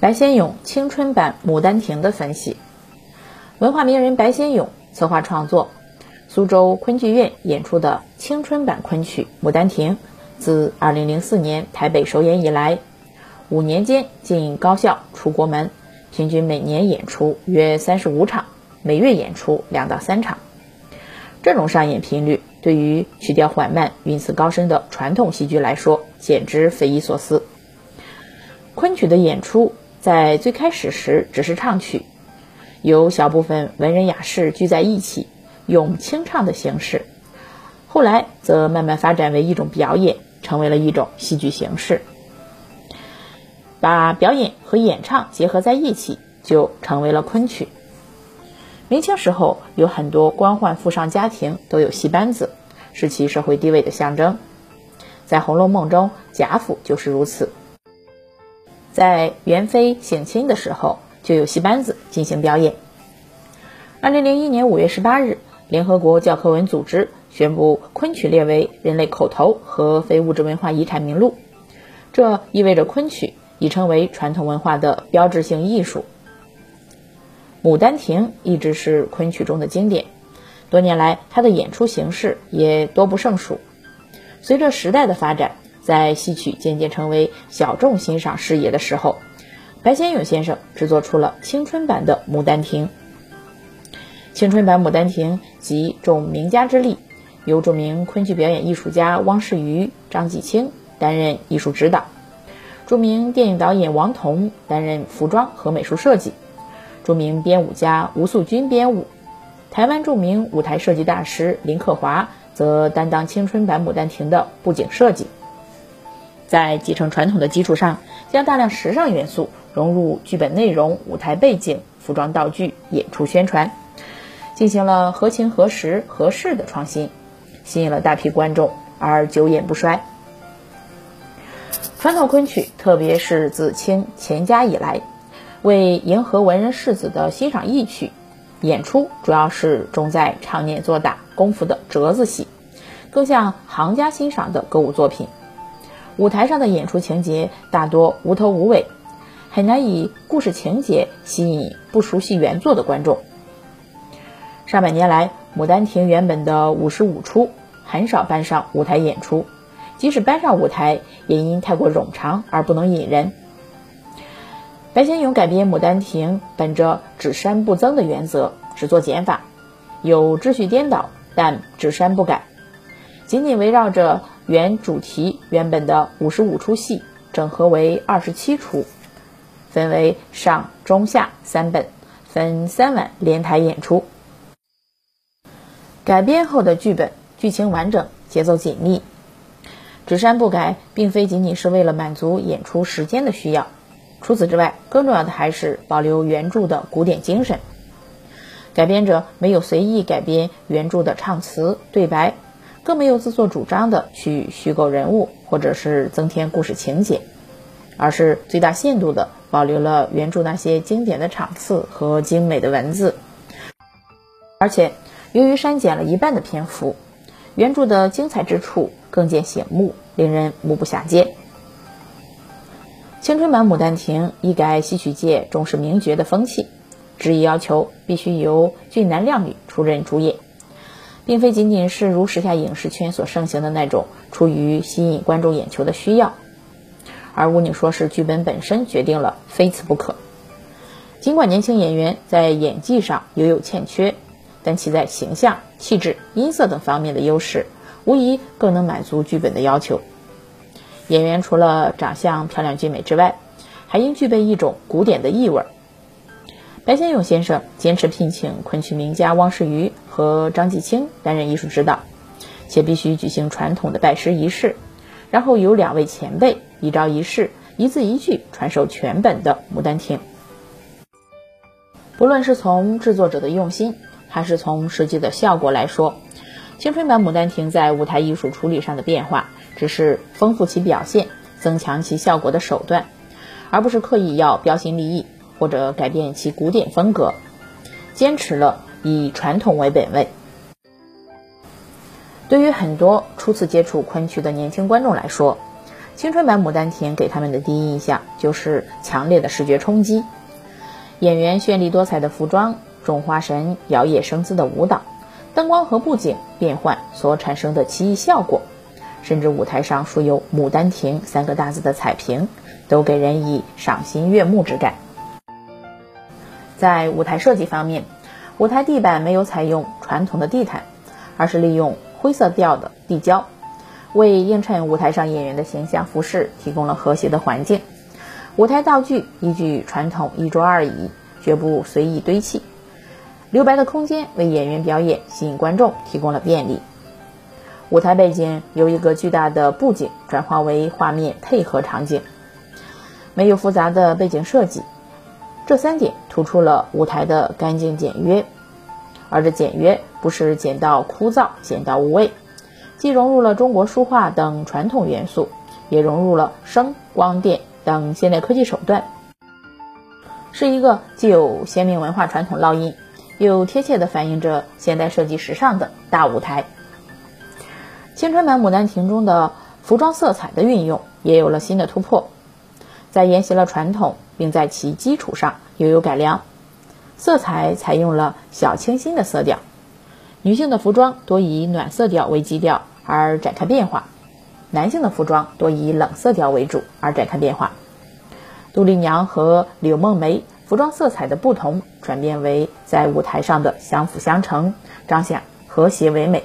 白先勇青春版《牡丹亭》的分析，文化名人白先勇策划创作，苏州昆剧院演出的青春版昆曲《牡丹亭》，自2004年台北首演以来，五年间进高校出国门，平均每年演出约三十五场，每月演出两到三场。这种上演频率，对于曲调缓慢、韵词高深的传统戏剧来说，简直匪夷所思。昆曲的演出。在最开始时只是唱曲，有小部分文人雅士聚在一起，用清唱的形式。后来则慢慢发展为一种表演，成为了一种戏剧形式。把表演和演唱结合在一起，就成为了昆曲。明清时候，有很多官宦富商家庭都有戏班子，是其社会地位的象征。在《红楼梦》中，贾府就是如此。在元妃省亲的时候，就有戏班子进行表演。二零零一年五月十八日，联合国教科文组织宣布昆曲列为人类口头和非物质文化遗产名录，这意味着昆曲已成为传统文化的标志性艺术。《牡丹亭》一直是昆曲中的经典，多年来它的演出形式也多不胜数。随着时代的发展，在戏曲渐渐成为小众欣赏视野的时候，白先勇先生制作出了青春版的《牡丹亭》。青春版《牡丹亭》集众名家之力，由著名昆曲表演艺术家汪世瑜、张继清担任艺术指导，著名电影导演王童担任服装和美术设计，著名编舞家吴素君编舞，台湾著名舞台设计大师林克华则担当青春版《牡丹亭》的布景设计。在继承传统的基础上，将大量时尚元素融入剧本内容、舞台背景、服装道具、演出宣传，进行了合情合时合适的创新，吸引了大批观众而久演不衰。传统昆曲，特别是自清乾嘉以来，为迎合文人士子的欣赏意趣，演出主要是重在唱念做打功夫的折子戏，更像行家欣赏的歌舞作品。舞台上的演出情节大多无头无尾，很难以故事情节吸引不熟悉原作的观众。上百年来，《牡丹亭》原本的五十五出很少搬上舞台演出，即使搬上舞台，也因太过冗长而不能引人。白先勇改编《牡丹亭》，本着只删不增的原则，只做减法，有秩序颠倒，但只删不改，仅仅围绕着。原主题原本的五十五出戏整合为二十七出，分为上、中、下三本，分三晚连台演出。改编后的剧本剧情完整，节奏紧密。只删不改，并非仅仅是为了满足演出时间的需要，除此之外，更重要的还是保留原著的古典精神。改编者没有随意改编原著的唱词对白。更没有自作主张的去虚构人物或者是增添故事情节，而是最大限度的保留了原著那些经典的场次和精美的文字。而且，由于删减了一半的篇幅，原著的精彩之处更见醒目，令人目不暇接。青春版《牡丹亭》一改戏曲界重视名角的风气，执意要求必须由俊男靓女出任主演。并非仅仅是如时下影视圈所盛行的那种出于吸引观众眼球的需要，而吴宁说是剧本本身决定了非此不可。尽管年轻演员在演技上犹有欠缺，但其在形象、气质、音色等方面的优势，无疑更能满足剧本的要求。演员除了长相漂亮俊美之外，还应具备一种古典的意味儿。白先勇先生坚持聘请昆曲名家汪世瑜和张继清担任艺术指导，且必须举行传统的拜师仪式，然后由两位前辈一招一式、一字一句传授全本的《牡丹亭》。不论是从制作者的用心，还是从实际的效果来说，青春版《牡丹亭》在舞台艺术处理上的变化，只是丰富其表现、增强其效果的手段，而不是刻意要标新立异。或者改变其古典风格，坚持了以传统为本位。对于很多初次接触昆曲的年轻观众来说，青春版《牡丹亭》给他们的第一印象就是强烈的视觉冲击，演员绚丽多彩的服装，众花神摇曳生姿的舞蹈，灯光和布景变换所产生的奇异效果，甚至舞台上竖有“牡丹亭”三个大字的彩屏，都给人以赏心悦目之感。在舞台设计方面，舞台地板没有采用传统的地毯，而是利用灰色调的地胶。为映衬舞台上演员的形象服饰提供了和谐的环境。舞台道具依据传统一桌二椅，绝不随意堆砌。留白的空间为演员表演、吸引观众提供了便利。舞台背景由一个巨大的布景转化为画面配合场景，没有复杂的背景设计。这三点突出了舞台的干净简约，而这简约不是简到枯燥、简到无味。既融入了中国书画等传统元素，也融入了声光电等现代科技手段，是一个既有鲜明文化传统烙印，又贴切地反映着现代设计时尚的大舞台。青春版《牡丹亭》中的服装色彩的运用也有了新的突破，在沿袭了传统，并在其基础上又有改良，色彩采用了小清新的色调，女性的服装多以暖色调为基调。而展开变化，男性的服装多以冷色调为主而展开变化。杜丽娘和柳梦梅服装色彩的不同，转变为在舞台上的相辅相成，彰显和谐唯美。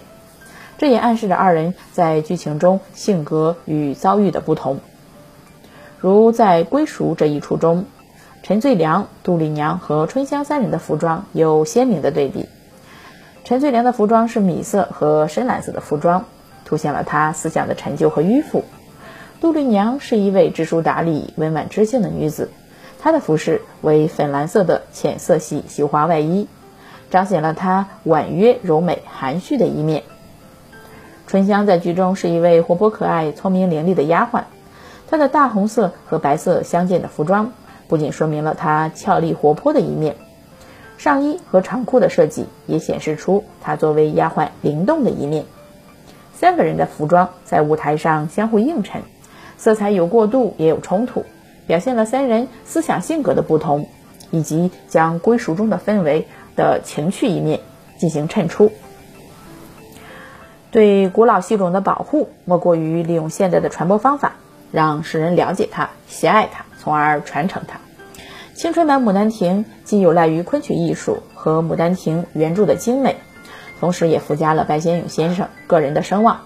这也暗示着二人在剧情中性格与遭遇的不同。如在归属这一出中，陈最良、杜丽娘和春香三人的服装有鲜明的对比。陈最良的服装是米色和深蓝色的服装。凸显了她思想的陈旧和迂腐。杜丽娘是一位知书达理、温婉知性的女子，她的服饰为粉蓝色的浅色系绣花外衣，彰显了她婉约、柔美、含蓄的一面。春香在剧中是一位活泼可爱、聪明伶俐的丫鬟，她的大红色和白色相间的服装，不仅说明了她俏丽活泼的一面，上衣和长裤的设计也显示出她作为丫鬟灵动的一面。三个人的服装在舞台上相互映衬，色彩有过渡也有冲突，表现了三人思想性格的不同，以及将归属中的氛围的情趣一面进行衬出。对古老戏种的保护，莫过于利用现代的传播方法，让世人了解它、喜爱它，从而传承它。青春版《牡丹亭》既有赖于昆曲艺术和《牡丹亭》原著的精美。同时，也附加了白先勇先生个人的声望，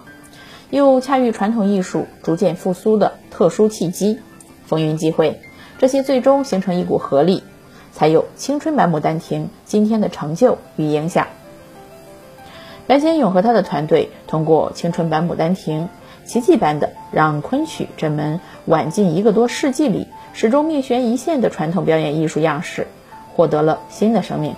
又恰遇传统艺术逐渐复苏的特殊契机，风云际会，这些最终形成一股合力，才有青春版《牡丹亭》今天的成就与影响。白先勇和他的团队通过青春版《牡丹亭》，奇迹般的让昆曲这门晚近一个多世纪里始终命悬一线的传统表演艺术样式，获得了新的生命。